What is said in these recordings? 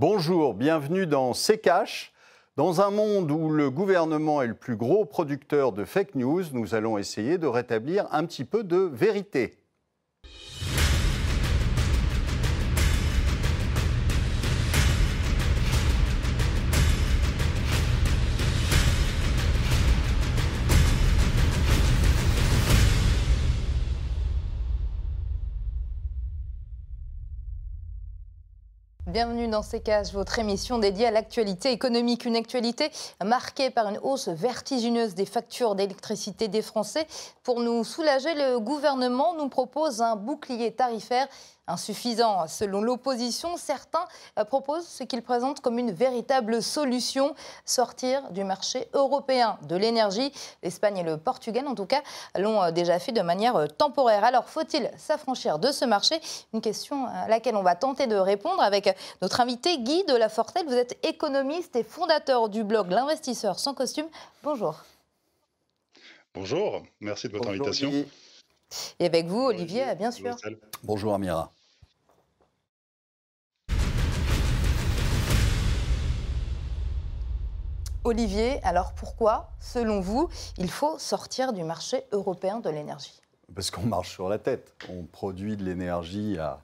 Bonjour, bienvenue dans C'est. Dans un monde où le gouvernement est le plus gros producteur de fake news, nous allons essayer de rétablir un petit peu de vérité. Bienvenue dans ces cases, votre émission dédiée à l'actualité économique. Une actualité marquée par une hausse vertigineuse des factures d'électricité des Français. Pour nous soulager, le gouvernement nous propose un bouclier tarifaire insuffisant. Selon l'opposition, certains euh, proposent ce qu'ils présentent comme une véritable solution, sortir du marché européen de l'énergie. L'Espagne et le Portugal, en tout cas, l'ont euh, déjà fait de manière euh, temporaire. Alors, faut-il s'affranchir de ce marché? Une question à laquelle on va tenter de répondre avec notre invité Guy de la Fortelle. Vous êtes économiste et fondateur du blog L'investisseur sans costume. Bonjour. Bonjour, merci de votre invitation. Et avec vous, Olivier, bien sûr. Bonjour Amira. Olivier, alors pourquoi, selon vous, il faut sortir du marché européen de l'énergie? Parce qu'on marche sur la tête. On produit de l'énergie à,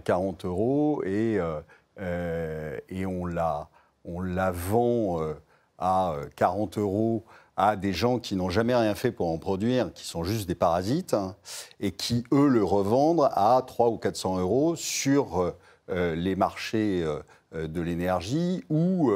40 euros et, euh, euh, et on, la, on la vend euh, à 40 euros à des gens qui n'ont jamais rien fait pour en produire, qui sont juste des parasites, hein, et qui, eux, le revendent à 300 ou 400 euros sur les marchés de l'énergie ou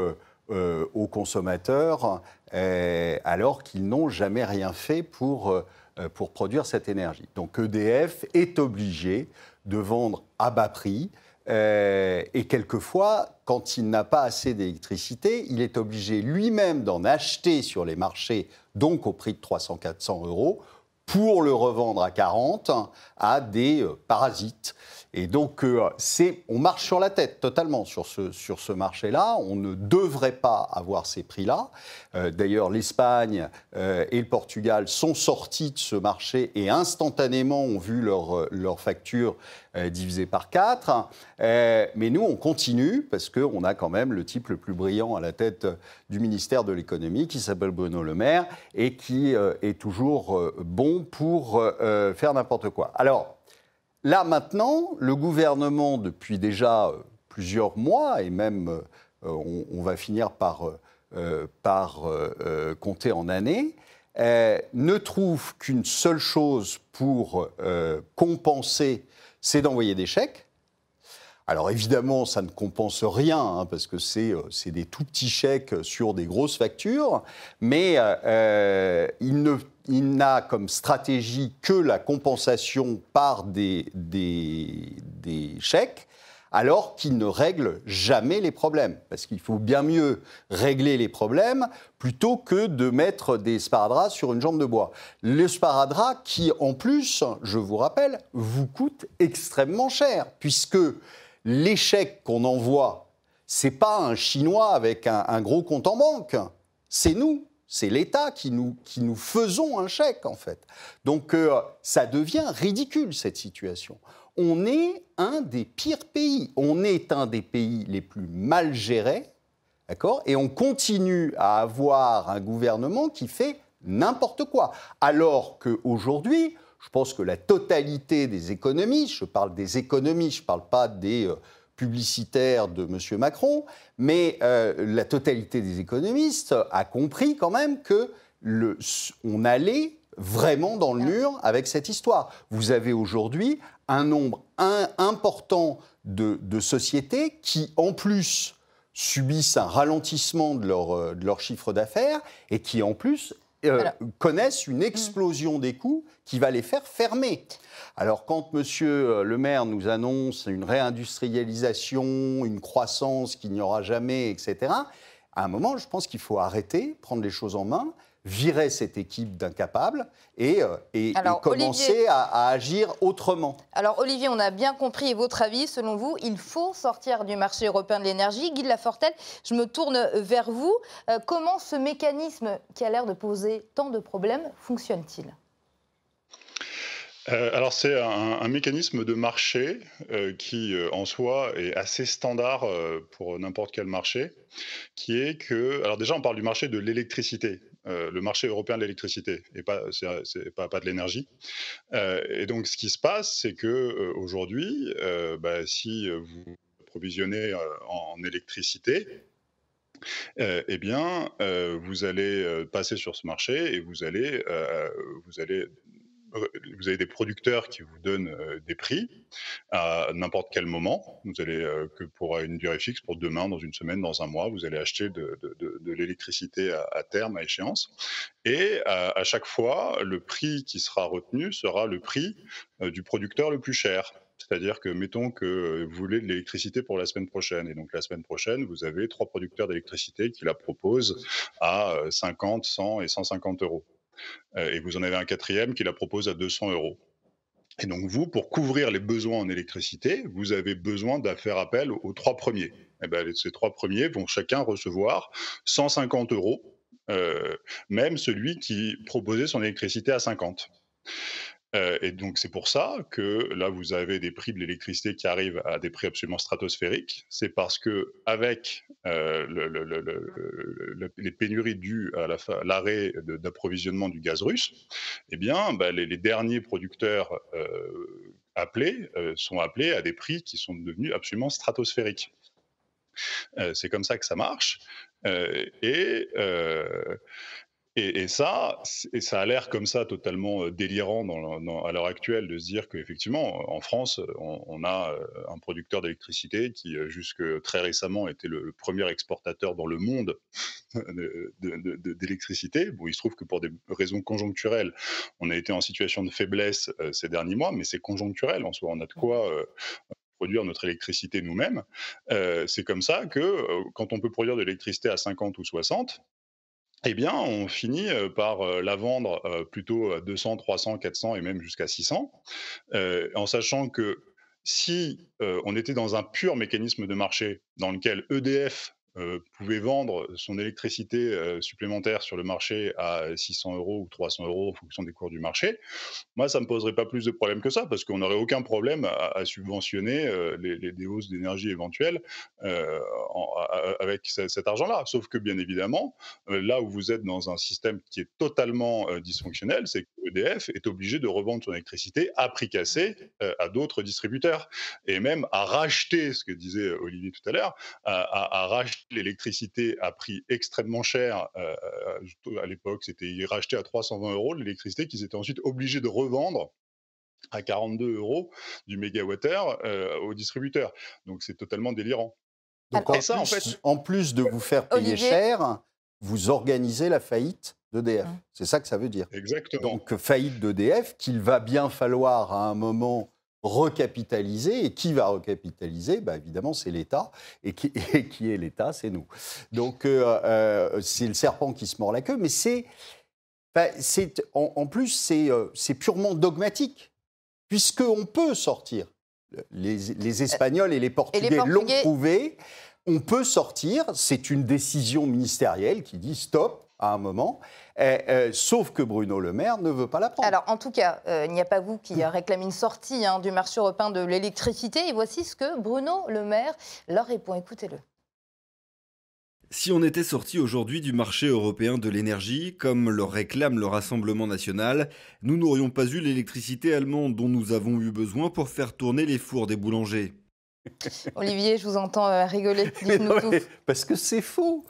euh, aux consommateurs euh, alors qu'ils n'ont jamais rien fait pour, euh, pour produire cette énergie. Donc EDF est obligé de vendre à bas prix et quelquefois, quand il n'a pas assez d'électricité, il est obligé lui-même d'en acheter sur les marchés, donc au prix de 300-400 euros, pour le revendre à 40 à des parasites. Et donc, euh, on marche sur la tête totalement sur ce, marché-là. On ne devrait pas avoir ces prix-là. Euh, d'ailleurs, l'Espagne euh, et le Portugal sont sortis de ce marché et instantanément ont vu leur, leur facture divisée par 4. mais nous, on continue parce qu'on a quand même le type le plus brillant à la tête du ministère de l'économie qui s'appelle Bruno Le Maire et qui est toujours bon pour faire n'importe quoi. Alors, Là maintenant, le gouvernement, depuis déjà euh, plusieurs mois, et même euh, on, va finir par, euh, par compter en années, ne trouve qu'une seule chose pour compenser, c'est d'envoyer des chèques. Alors évidemment, ça ne compense rien, hein, parce que c'est des tout petits chèques sur des grosses factures, mais il ne il n'a comme stratégie que la compensation par des, des, chèques, alors qu'il ne règle jamais les problèmes. Parce qu'il faut bien mieux régler les problèmes plutôt que de mettre des sparadraps sur une jambe de bois. Le sparadrap qui, en plus, je vous rappelle, vous coûte extrêmement cher, puisque chèques qu'on envoie, c'est pas un Chinois avec un gros compte en banque, c'est nous c'est l'État qui nous, qui nous faisons un chèque, en fait. Donc, euh, ça devient ridicule, cette situation. On est un des pires pays. On est un des pays les plus mal gérés, d'accord? Et on continue à avoir un gouvernement qui fait n'importe quoi. Alors qu'aujourd'hui, je pense que la totalité des économistes, je parle des économistes, je ne parle pas des... Euh, publicitaire de M. Macron, mais euh, la totalité des économistes a compris quand même que le, on allait vraiment dans le mur avec cette histoire. Vous avez aujourd'hui un nombre important de, sociétés qui, en plus, subissent un ralentissement de leur, euh, de leur chiffre d'affaires et qui, en plus, euh, connaissent une explosion des coûts qui va les faire fermer. Alors quand Monsieur euh, le maire nous annonce une réindustrialisation, une croissance qu'il n'y aura jamais, etc., à un moment, je pense qu'il faut arrêter, prendre les choses en main, virer cette équipe d'incapables et, euh, et, commencer à, agir autrement. Alors Olivier, on a bien compris votre avis. Selon vous, il faut sortir du marché européen de l'énergie. Guy de Lafortelle, je me tourne vers vous. Euh, comment ce mécanisme qui a l'air de poser tant de problèmes fonctionne-t-il? Alors c'est un, mécanisme de marché qui en soi est assez standard pour n'importe quel marché, qui est que, alors déjà on parle du marché de l'électricité, le marché européen de l'électricité et pas c'est pas, pas de l'énergie. et donc ce qui se passe, c'est que aujourd'hui, bah, si vous approvisionnez en électricité, eh bien, vous allez passer sur ce marché et vous allez, vous allez vous avez des producteurs qui vous donnent des prix à n'importe quel moment. Vous allez, que pour une durée fixe, pour demain, dans une semaine, dans un mois, vous allez acheter de, l'électricité à, terme, à échéance. Et à, chaque fois, le prix qui sera retenu sera le prix du producteur le plus cher. C'est-à-dire que, mettons que vous voulez de l'électricité pour la semaine prochaine. Et donc, la semaine prochaine, vous avez trois producteurs d'électricité qui la proposent à 50, 100 et 150 euros. Euh, et vous en avez un quatrième qui la propose à 200 euros. Et donc vous, pour couvrir les besoins en électricité, vous avez besoin de faire appel aux, trois premiers. Et eh ben, ces trois premiers vont chacun recevoir 150 euros, euh, même celui qui proposait son électricité à 50 et donc c'est pour ça que là vous avez des prix de l'électricité qui arrivent à des prix absolument stratosphériques. C'est parce que avec les pénuries dues à l'arrêt d'approvisionnement du gaz russe, eh bien bah, les, derniers producteurs appelés sont appelés à des prix qui sont devenus absolument stratosphériques. c'est comme ça que ça marche. et et, ça, ça a l'air comme ça totalement délirant dans, à l'heure actuelle de se dire qu'effectivement, en France, on, a un producteur d'électricité qui, jusque très récemment, était le, premier exportateur dans le monde d'électricité. Bon, il se trouve que pour des raisons conjoncturelles, on a été en situation de faiblesse ces derniers mois, mais c'est conjoncturel en soi. On a de quoi produire notre électricité nous-mêmes. c'est comme ça que quand on peut produire de l'électricité à 50 ou 60, eh bien, on finit par la vendre plutôt à 200, 300, 400 et même jusqu'à 600, en sachant que si on était dans un pur mécanisme de marché dans lequel EDF euh, pouvait vendre son électricité euh, supplémentaire sur le marché à 600 euros ou 300 euros en fonction des cours du marché, moi, ça ne me poserait pas plus de problèmes que ça, parce qu'on n'aurait aucun problème à, subventionner euh, les, les, hausses d'énergie éventuelles avec cet argent-là. Sauf que, bien évidemment, là où vous êtes dans un système qui est totalement dysfonctionnel, c'est que EDF est obligé de revendre son électricité à prix cassé à d'autres distributeurs, et même à racheter, ce que disait Olivier tout à l'heure, à, à racheter l'électricité à prix extrêmement cher. Euh, euh, à l'époque, c'était racheté à 320 euros l'électricité qu'ils étaient ensuite obligés de revendre à 42 euros du mégawattheure euh, aux distributeurs. Donc c'est totalement délirant. Donc en, ça, plus, en, fait, en plus de vous faire payer cher, vous organisez la faillite d'EDF. Mmh. C'est ça que ça veut dire. Exactement. Donc faillite d'EDF qu'il va bien falloir à un moment recapitaliser. Et qui va recapitaliser? Bah, Évidemment, c'est l'État. Et qui, qui est l'État? C'est nous. Donc, euh, euh, c'est le serpent qui se mord la queue. Mais c'est. Bah, en, en, plus, euh, c'est purement dogmatique, puisqu'on peut sortir. Les, les, Espagnols et les Portugais, l'ont prouvé. On peut sortir, c'est une décision ministérielle qui dit stop à un moment. Eh, eh, sauf que Bruno Le Maire ne veut pas la prendre. Alors, en tout cas, euh, il n'y a pas vous qui réclamez une sortie hein, du marché européen de l'électricité. Et voici ce que Bruno Le Maire leur répond. Écoutez-le. Si on était sorti aujourd'hui du marché européen de l'énergie, comme le réclame le Rassemblement national, nous n'aurions pas eu l'électricité allemande dont nous avons eu besoin pour faire tourner les fours des boulangers. Olivier, je vous entends euh, rigoler. parce que c'est faux.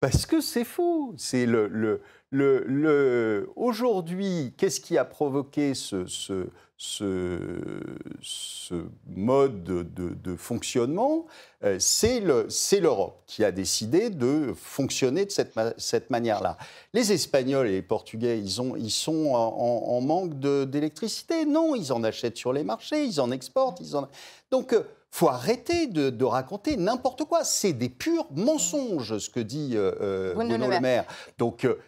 Parce que c'est faux. C'est le, le, le, Aujourd'hui, qu'est-ce qui a provoqué ce, ce, ce, mode de, fonctionnement euh, C'est l'Europe qui a décidé de fonctionner de cette, cette manière-là. Les Espagnols et les Portugais, ils, ont, ils sont en, manque d'électricité Non, ils en achètent sur les marchés, ils en exportent. Ils en... Donc, euh, faut arrêter de, raconter n'importe quoi. C'est des purs mensonges, ce que dit euh, euh Bruno, Le Maire. Donc, euh,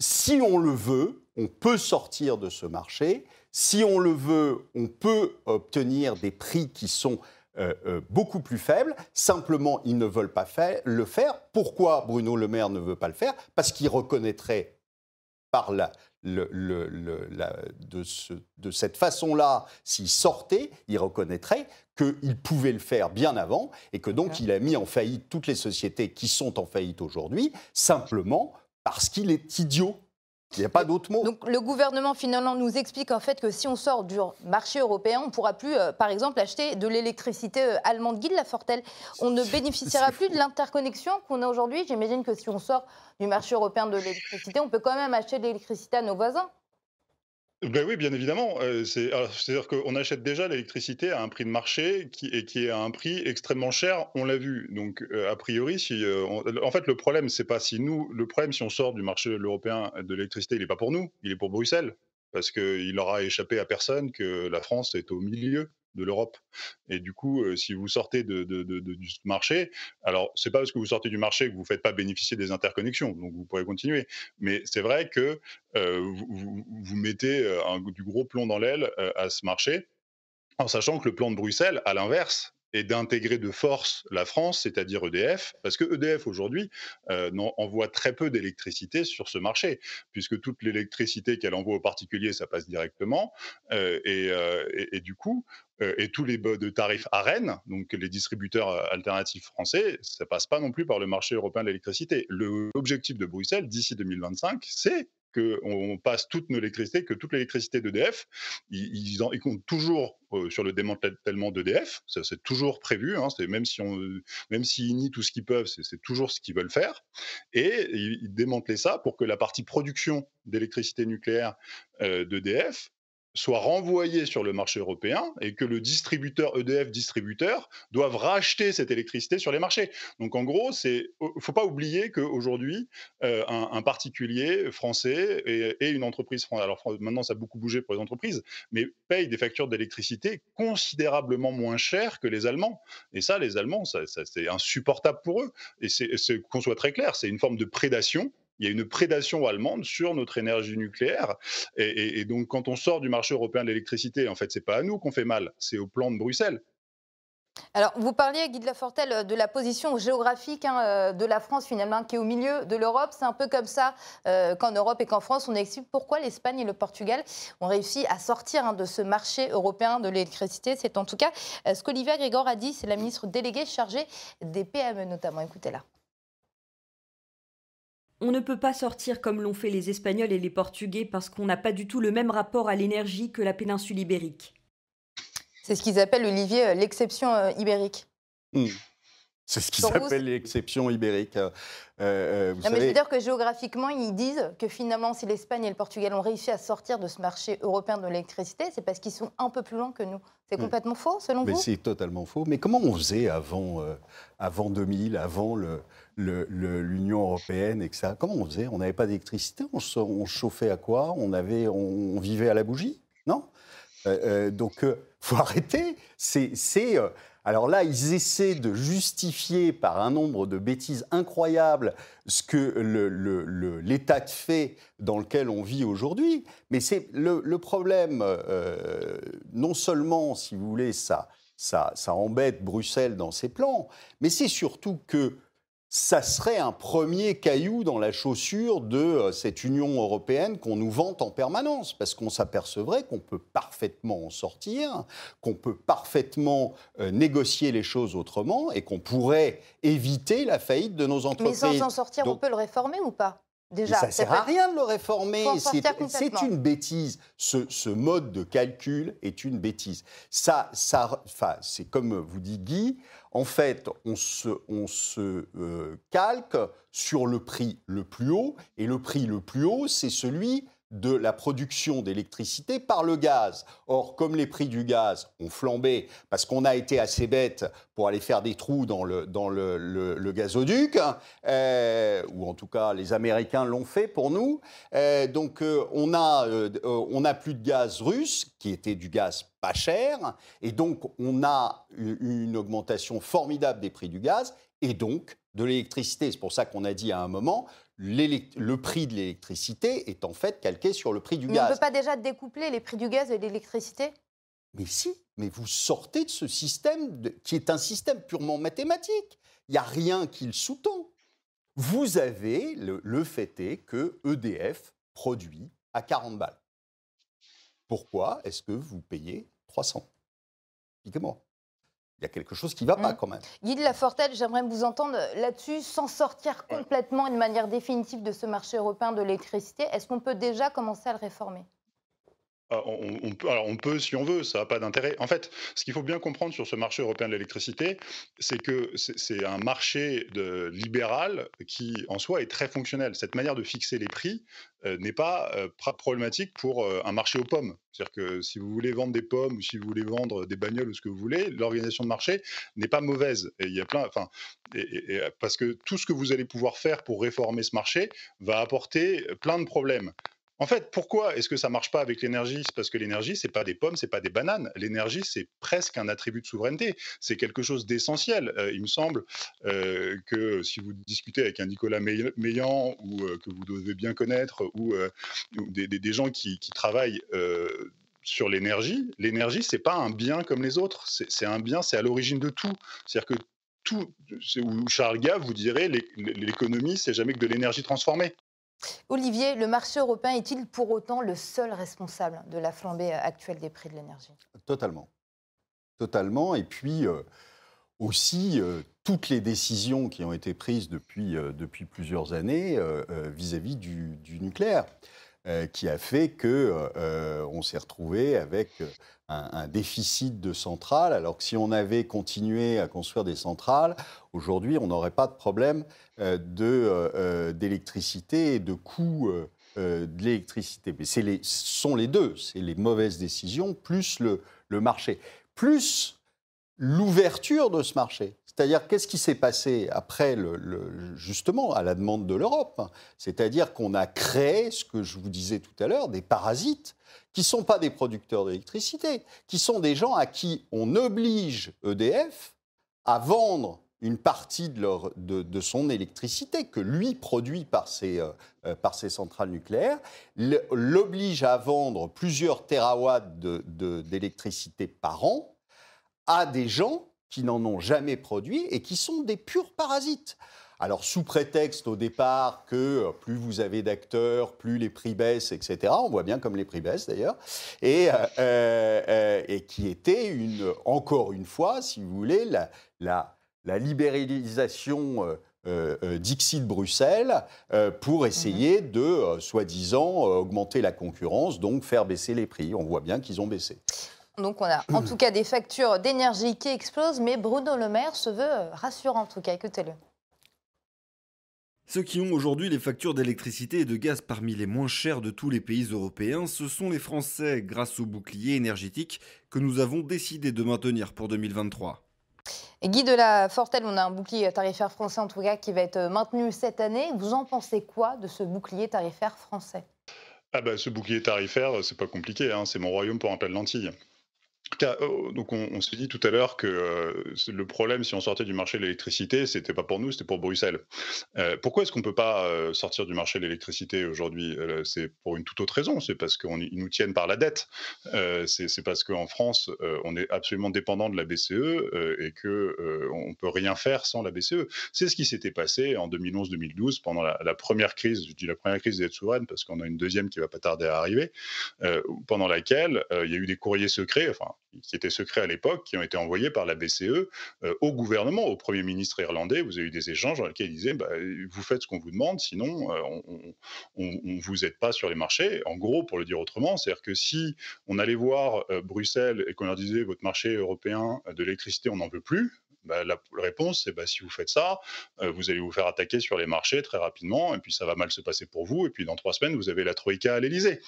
si on le veut, on peut sortir de ce marché. Si on le veut, on peut obtenir des prix qui sont euh, beaucoup plus faibles. Simplement, ils ne veulent pas le faire. Pourquoi Bruno Le Maire ne veut pas le faire? Parce qu'il reconnaîtrait par de, cette façon-là, s'il sortait, il reconnaîtrait qu'il pouvait le faire bien avant et que donc il a mis en faillite toutes les sociétés qui sont en faillite aujourd'hui, simplement parce qu'il est idiot. Il n'y a pas d'autre mot. Donc le gouvernement finalement nous explique en fait que si on sort du marché européen, on ne pourra plus, euh, par exemple, acheter de l'électricité euh, allemande. Guy Lafortelle, on ne bénéficiera plus de l'interconnexion qu'on a aujourd'hui. J'imagine que si on sort du marché européen de l'électricité, on peut quand même acheter de l'électricité à nos voisins. Ben oui, bien évidemment. C'est-à-dire qu'on achète déjà l'électricité à un prix de marché qui, et qui est à un prix extrêmement cher, on l'a vu. Donc, a priori, si, en fait, le problème, c'est pas si nous, le problème, si on sort du marché européen de l'électricité, il n'est pas pour nous, il est pour Bruxelles. Parce qu'il aura échappé à personne que la France est au milieu de l'Europe. Et du coup, euh, si vous sortez de, du marché, alors c'est pas parce que vous sortez du marché que vous ne faites pas bénéficier des interconnexions, donc vous pourrez continuer. Mais c'est vrai que euh, vous, mettez euh, un, du gros plomb dans l'aile à ce marché, en sachant que le plan de Bruxelles, à l'inverse, et d'intégrer de force la France, c'est-à-dire EDF, parce que EDF aujourd'hui euh, envoie très peu d'électricité sur ce marché, puisque toute l'électricité qu'elle envoie aux particuliers, ça passe directement, euh, euh, et, du coup, et tous les de tarifs à Rennes, donc les distributeurs alternatifs français, ça passe pas non plus par le marché européen de l'électricité. L'objectif de Bruxelles d'ici 2025, c'est qu'on passe toute nos électricités, que toute l'électricité d'EDF, ils, ils, comptent toujours euh, sur le démantèlement d'EDF, c'est toujours prévu, hein, même si on, même s'ils nient tout ce qu'ils peuvent, c'est toujours ce qu'ils veulent faire, et ils, démantèlent ça pour que la partie production d'électricité nucléaire euh, d'EDF soit renvoyé sur le marché européen et que le distributeur EDF distributeur doive racheter cette électricité sur les marchés. Donc en gros, c'est faut pas oublier qu'aujourd'hui, euh, un, particulier français et, une entreprise française, alors maintenant ça a beaucoup bougé pour les entreprises, mais paye des factures d'électricité considérablement moins chères que les Allemands. Et ça, les Allemands, ça, c'est insupportable pour eux. Et c'est qu'on soit très clair, c'est une forme de prédation il y a une prédation allemande sur notre énergie nucléaire. Et, donc, quand on sort du marché européen de l'électricité, en fait, c'est pas à nous qu'on fait mal, c'est au plan de Bruxelles. Alors, vous parliez, Guy de Lafortelle, de la position géographique hein, euh, de la France, finalement, qui est au milieu de l'Europe. C'est un peu comme ça euh, qu'en Europe et qu'en France, on explique pourquoi l'Espagne et le Portugal ont réussi à sortir hein, de ce marché européen de l'électricité. C'est en tout cas euh, ce qu'Olivia Grégor a dit, c'est la ministre déléguée chargée des PME notamment. Écoutez-la. On ne peut pas sortir comme l'ont fait les Espagnols et les Portugais parce qu'on n'a pas du tout le même rapport à l'énergie que la péninsule ibérique. C'est ce qu'ils appellent, Olivier, l'exception euh, ibérique. Hmm. C'est ce qu'ils appellent l'exception ibérique. Euh, euh C'est-à-dire que géographiquement, ils disent que finalement, si l'Espagne et le Portugal ont réussi à sortir de ce marché européen de l'électricité, c'est parce qu'ils sont un peu plus loin que nous. C'est hmm. complètement faux, selon Mais vous? C'est totalement faux. Mais comment on faisait avant, avant 2000, avant le, l'Union européenne, et ça. Comment on faisait? On n'avait pas d'électricité, on, chauffait à quoi? On, avait, on, vivait à la bougie Non? Euh, euh, Donc, euh, faut arrêter. C'est, alors là, ils essaient de justifier par un nombre de bêtises incroyables ce que l'état de fait dans lequel on vit aujourd'hui. Mais c'est le, problème, non seulement, si vous voulez, ça embête Bruxelles dans ses plans, mais c'est surtout que ça serait un premier caillou dans la chaussure de euh, cette Union européenne qu'on nous vante en permanence, parce qu'on s'apercevrait qu'on peut parfaitement en sortir, qu'on peut parfaitement euh, négocier les choses autrement et qu'on pourrait éviter la faillite de nos entreprises. Mais sans s'en sortir, on peut le réformer ou pas? Déjà, ça ne sert à rien de le réformer. C'est une bêtise. Ce, mode de calcul est une bêtise. Ça, ça, c'est comme vous dit Guy, en fait, on se, on se euh, calque sur le prix le plus haut, et le prix le plus haut, c'est celui de la production d'électricité par le gaz. Or, comme les prix du gaz ont flambé, parce qu'on a été assez bête pour aller faire des trous dans le, dans le, gazoduc, euh, ou en tout cas les Américains l'ont fait pour nous, euh, donc euh, on a, on a plus de gaz russe, qui était du gaz pas cher, et donc on a une augmentation formidable des prix du gaz, et donc de l'électricité. C'est pour ça qu'on a dit à un moment, le prix de l'électricité est en fait calqué sur le prix du mais gaz. On ne peut pas déjà découpler les prix du gaz et de l'électricité? Mais si, mais vous sortez de ce système qui est un système purement mathématique. Il n'y a rien qui le sous-tend. Vous avez, le, le fait est que EDF produit à 40 balles. Pourquoi est-ce que vous payez 300 Expliquez-moi. Il y a quelque chose qui ne va pas Mm. quand même. Guy de Lafortelle, j'aimerais vous entendre là-dessus, sans sortir complètement et de manière définitive de ce marché européen de l'électricité. Est-ce qu'on peut déjà commencer à le réformer? On, on- peut, alors on peut si on veut, ça n'a pas d'intérêt. En fait, ce qu'il faut bien comprendre sur ce marché européen de l'électricité, c'est que c'est- un marché de, libéral qui, en soi, est très fonctionnel. Cette manière de fixer les prix euh, n'est pas euh, problématique pour euh, un marché aux pommes. C'est-à-dire que si vous voulez vendre des pommes ou si vous voulez vendre des bagnoles ou ce que vous voulez, l'organisation de marché n'est pas mauvaise. Et il y a plein, enfin, et, parce que tout ce que vous allez pouvoir faire pour réformer ce marché va apporter plein de problèmes. En fait, pourquoi est-ce que ça marche pas avec l'énergie? C'est parce que l'énergie, c'est pas des pommes, c'est pas des bananes. L'énergie, c'est presque un attribut de souveraineté. C'est quelque chose d'essentiel. Euh, il me semble euh, que si vous discutez avec un Nicolas Meillan ou euh, que vous devez bien connaître ou, ou des, gens qui, travaillent sur l'énergie, l'énergie, c'est pas un bien comme les autres. C'est un bien, c'est à l'origine de tout. C'est-à-dire que tout, où Charles Gave vous dirait l'é- l'économie, c'est jamais que de l'énergie transformée. Olivier, le marché européen est-il pour autant le seul responsable de la flambée actuelle des prix de l'énergie? Totalement. Totalement. Et puis euh, aussi, euh, toutes les décisions qui ont été prises depuis, euh, depuis plusieurs années euh, euh, vis-à-vis du nucléaire, euh, qui a fait que euh, on s'est retrouvé avec un, un déficit de centrales, alors que si on avait continué à construire des centrales, aujourd'hui, on n'aurait pas de problème euh, de, euh, euh, d'électricité et de coûts euh, euh, de l'électricité. Mais c'est les, sont les deux, c'est les mauvaises décisions plus le, le marché, plus l'ouverture de ce marché. C'est-à-dire, qu'est-ce qui s'est passé après, justement, à la demande de l'Europe? C'est-à-dire qu'on a créé, ce que je vous disais tout à l'heure, des parasites qui ne sont pas des producteurs d'électricité, qui sont des gens à qui on oblige EDF à vendre une partie de, son électricité que lui produit par ses, euh, euh, par ses centrales nucléaires, l'oblige à vendre plusieurs de- d'électricité par an à des gens qui n'en ont jamais produit et qui sont des purs parasites. Alors, sous prétexte au départ que euh, plus vous avez d'acteurs, plus les prix baissent, etc. On voit bien comme les prix baissent d'ailleurs. Et, euh, euh, et qui était une, encore une fois, si vous voulez, la, la, la libéralisation euh, Dixit Bruxelles pour essayer de, euh, soi-disant, augmenter la concurrence, donc faire baisser les prix. On voit bien qu'ils ont baissé. Donc on a en tout cas des factures d'énergie qui explosent, mais Bruno Le Maire se veut euh, rassurant en tout cas, écoutez-le. Ceux qui ont aujourd'hui les factures d'électricité et de gaz parmi les moins chères de tous les pays européens, ce sont les Français, grâce au bouclier énergétique que nous avons décidé de maintenir pour 2023. Et Guy de la Fortelle, on a un bouclier tarifaire français en tout cas qui va être maintenu cette année. Vous en pensez quoi de ce bouclier tarifaire français? Ah bah, ce bouclier tarifaire, c'est pas compliqué, hein, c'est mon royaume pour un plat de lentilles. Euh, donc on, on s'est dit tout à l'heure que euh, le problème si on sortait du marché de l'électricité, c'était pas pour nous, c'était pour Bruxelles. Euh, pourquoi est-ce qu'on peut pas sortir du marché de l'électricité aujourd'hui? C'est pour une toute autre raison, c'est parce qu'ils nous tiennent par la dette. C'est parce qu'en France, on est absolument dépendant de la BCE et que on peut rien faire sans la BCE. C'est ce qui s'était passé en 2011-2012 pendant la, première crise, je dis la première crise des dettes souveraines parce qu'on a une deuxième qui va pas tarder à arriver, pendant laquelle il y a eu des courriers secrets, qui étaient secrets à l'époque, qui ont été envoyés par la BCE euh, au gouvernement, au Premier ministre irlandais. Vous avez eu des échanges dans lesquels il disait bah, Vous faites ce qu'on vous demande, sinon euh, on ne vous aide pas sur les marchés. En gros, pour le dire autrement, c'est-à-dire que si on allait voir euh, Bruxelles et qu'on leur disait Votre marché européen de l'électricité, on n'en veut plus, bah, la réponse, c'est bah, si vous faites ça, vous allez vous faire attaquer sur les marchés très rapidement, et puis ça va mal se passer pour vous, et puis dans trois semaines, vous avez la Troïka à l'Elysée.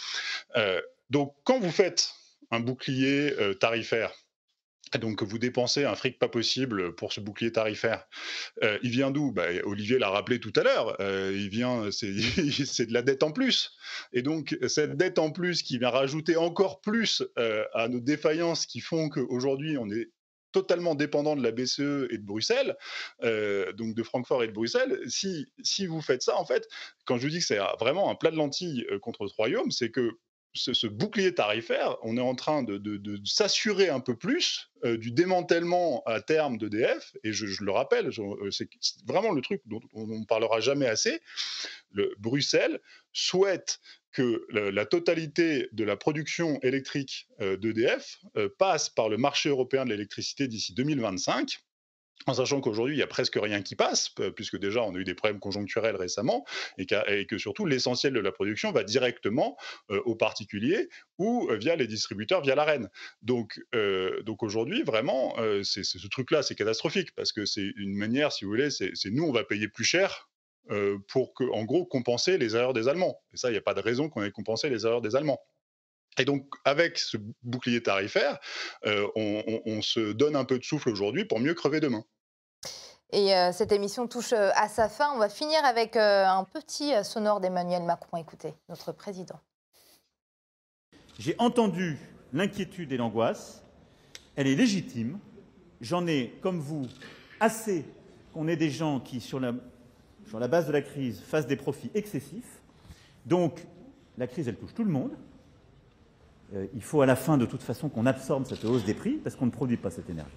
Euh, donc, quand vous faites un bouclier euh, tarifaire, donc vous dépensez un fric pas possible pour ce bouclier tarifaire, euh, il vient d'où? Bah, Olivier l'a rappelé tout à l'heure, euh, il vient, c'est de la dette en plus. Et donc cette dette en plus qui vient rajouter encore plus à nos défaillances qui font qu'aujourd'hui on est totalement dépendant de la BCE et de Bruxelles, donc de Francfort et de Bruxelles, si, si vous faites ça, en fait, quand je vous dis que c'est vraiment un plat de lentilles contre ce royaume, c'est que ce, bouclier tarifaire, on est en train de, s'assurer un peu plus euh, du démantèlement à terme d'EDF, et je, le rappelle, c'est vraiment le truc dont on ne parlera jamais assez, le, Bruxelles souhaite que la, totalité de la production électrique d'EDF passe par le marché européen de l'électricité d'ici 2025 en sachant qu'aujourd'hui, il n'y a presque rien qui passe, puisque déjà, on a eu des problèmes conjoncturels récemment, et, que surtout, l'essentiel de la production va directement aux particuliers ou via les distributeurs, via l'AREN. Donc, donc aujourd'hui, vraiment, c'est, ce truc-là, c'est catastrophique, parce que c'est une manière, si vous voulez, c'est, nous, on va payer plus cher pour, que, en gros, compenser les erreurs des Allemands. Et ça, il n'y a pas de raison qu'on ait compensé les erreurs des Allemands. Et donc, avec ce bouclier tarifaire, on, se donne un peu de souffle aujourd'hui pour mieux crever demain. Et cette émission touche à sa fin. On va finir avec un petit sonore d'Emmanuel Macron. Écoutez, notre président. J'ai entendu l'inquiétude et l'angoisse. Elle est légitime. J'en ai, comme vous, assez qu'on ait des gens qui, sur la, base de la crise, fassent des profits excessifs. Donc, la crise, elle touche tout le monde. Euh, il faut à la fin, de toute façon, qu'on absorbe cette hausse des prix parce qu'on ne produit pas cette énergie.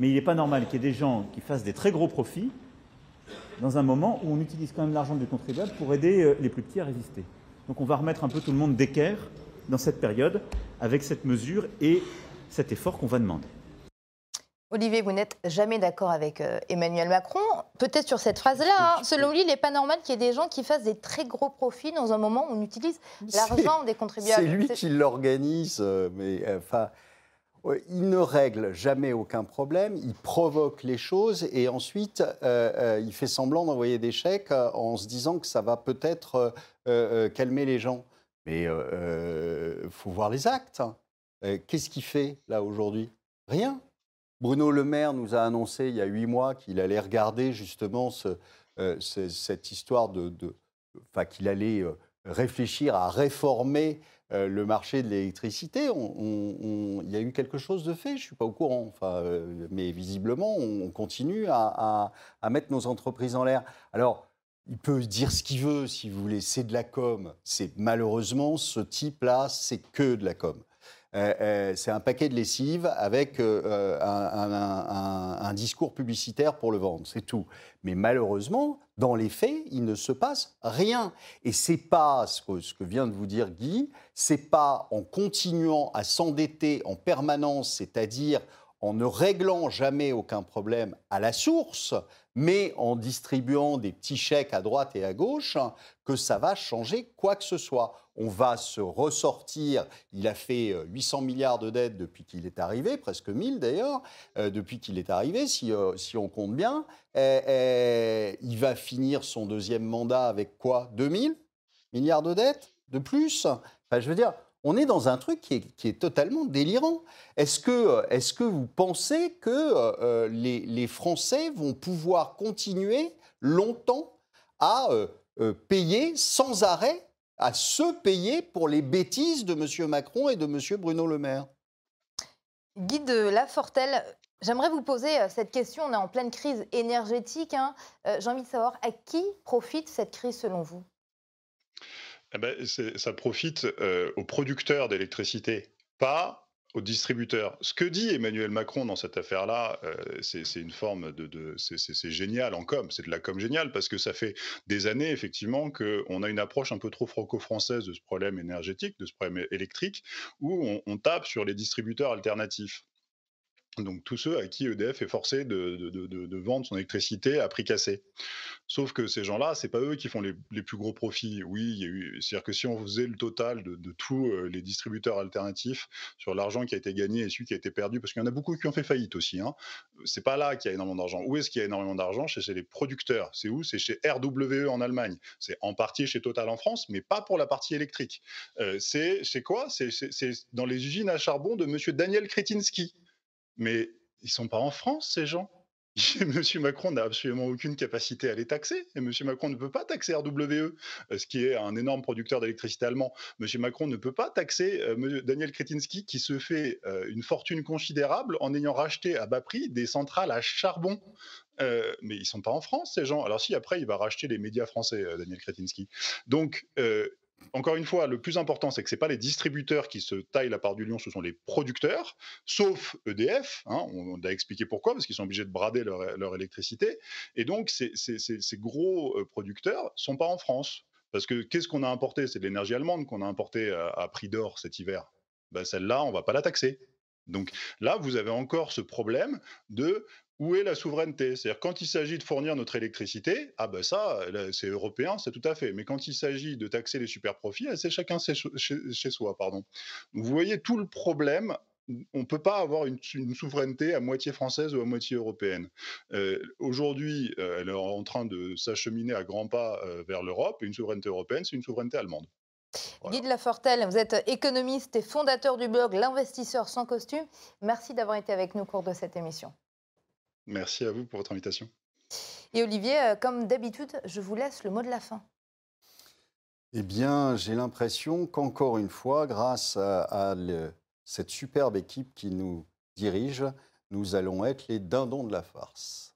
Mais il n'est pas normal qu'il y ait des gens qui fassent des très gros profits dans un moment où on utilise quand même l'argent du contribuable pour aider euh, les plus petits à résister. Donc on va remettre un peu tout le monde d'équerre dans cette période avec cette mesure et cet effort qu'on va demander. Olivier, vous n'êtes jamais d'accord avec euh, Emmanuel Macron. Peut-être sur cette phrase-là. Hein. Selon lui, il n'est pas normal qu'il y ait des gens qui fassent des très gros profits dans un moment où on utilise l'argent des contribuables. C'est lui qui l'organise, euh, mais euh, enfin. Il ne règle jamais aucun problème, il provoque les choses et ensuite il fait semblant d'envoyer des chèques en se disant que ça va peut-être calmer les gens. Mais il faut voir les actes. Qu'est-ce qu'il fait là aujourd'hui? Rien. Bruno Le Maire nous a annoncé il y a huit mois qu'il allait regarder justement euh, cette histoire de, enfin qu'il allait euh, réfléchir à réformer euh, le marché de l'électricité. il y a eu quelque chose de fait, je ne suis pas au courant. Enfin, mais visiblement, on continue à, à mettre nos entreprises en l'air. Alors, il peut dire ce qu'il veut, si vous voulez, c'est de la com. C'est malheureusement ce type-là, c'est que de la com. Euh, euh, c'est un paquet de lessive avec euh, un, discours publicitaire pour le vendre, c'est tout. Mais malheureusement, dans les faits, il ne se passe rien. Et c'est pas ce que, ce que vient de vous dire Guy, c'est pas en continuant à s'endetter en permanence, c'est-à-dire en ne réglant jamais aucun problème à la source, mais en distribuant des petits chèques à droite et à gauche, que ça va changer quoi que ce soit. On va se ressortir, il a fait 800 euh, milliards de dettes depuis qu'il est arrivé, presque 1000 d'ailleurs, euh, depuis qu'il est arrivé, si, euh, on compte bien. il va finir son deuxième mandat avec quoi? 2000 milliards de dettes? De plus? Je veux dire, on est dans un truc qui est, totalement délirant. Est-ce que, est que, vous pensez que les, Français vont pouvoir continuer longtemps à payer sans arrêt, à se payer pour les bêtises de M. Macron et de M. Bruno Le Maire Guy de Lafortelle, j'aimerais vous poser cette question. On est en pleine crise énergétique. Hein. J'ai envie de savoir à qui profite cette crise selon vous? Eh ben, ça profite aux producteurs d'électricité, pas aux distributeurs. Ce que dit Emmanuel Macron dans cette affaire-là, c'est une forme de, c'est génial en com, c'est de la com géniale parce que ça fait des années effectivement qu'on a une approche un peu trop franco-française de ce problème énergétique, de ce problème électrique, où on tape sur les distributeurs alternatifs donc tous ceux à qui EDF est forcé de, vendre son électricité à prix cassé. Sauf que ces gens-là, c'est pas eux qui font les, plus gros profits. Oui, c'est-à-dire que si on faisait le total de, tous euh, les distributeurs alternatifs sur l'argent qui a été gagné et celui qui a été perdu, parce qu'il y en a beaucoup qui ont fait faillite aussi. Hein, c'est pas là qu'il y a énormément d'argent. Où est-ce qu'il y a énormément d'argent? C'est chez les producteurs. C'est où? C'est chez RWE en Allemagne. C'est en partie chez Total en France, mais pas pour la partie électrique. Euh, c'est quoi? C'est dans les usines à charbon de Monsieur Daniel Kretinsky. Mais ils sont pas en France, ces gens? Monsieur Macron n'a absolument aucune capacité à les taxer. Et Monsieur Macron ne peut pas taxer RWE, euh, ce qui est un énorme producteur d'électricité allemand. Monsieur Macron ne peut pas taxer euh, Daniel Kretinsky, qui se fait euh, une fortune considérable en ayant racheté à bas prix des centrales à charbon. mais ils sont pas en France, ces gens. Alors si après, il va racheter les médias français, Daniel Kretinsky. Donc, encore une fois, le plus important, c'est que ce pas les distributeurs qui se taillent la part du lion, ce sont les producteurs, sauf EDF. Hein, on, a expliqué pourquoi, parce qu'ils sont obligés de brader leur, électricité. Et donc, ces, gros euh, producteurs ne sont pas en France. Parce que qu'est-ce qu'on a importé? C'est de l'énergie allemande qu'on a importé à, prix d'or cet hiver. Ben, celle-là, on ne va pas la taxer. Donc là, vous avez encore ce problème de où est la souveraineté? C'est-à-dire quand il s'agit de fournir notre électricité, ah ben ça, c'est européen, c'est tout à fait. Mais quand il s'agit de taxer les super profits, eh, c'est chacun chez, soi, pardon. vous voyez tout le problème. On ne peut pas avoir une, souveraineté à moitié française ou à moitié européenne. Euh, aujourd'hui, euh, elle est en train de s'acheminer à grands pas euh, vers l'Europe. Une souveraineté européenne, c'est une souveraineté allemande. Guy de Lafortelle, vous êtes économiste et fondateur du blog L'investisseur sans costume. Merci d'avoir été avec nous au cours de cette émission. Merci à vous pour votre invitation. Et Olivier, euh, comme d'habitude, je vous laisse le mot de la fin. Eh bien, j'ai l'impression qu'encore une fois, grâce à, cette superbe équipe qui nous dirige, nous allons être les dindons de la farce.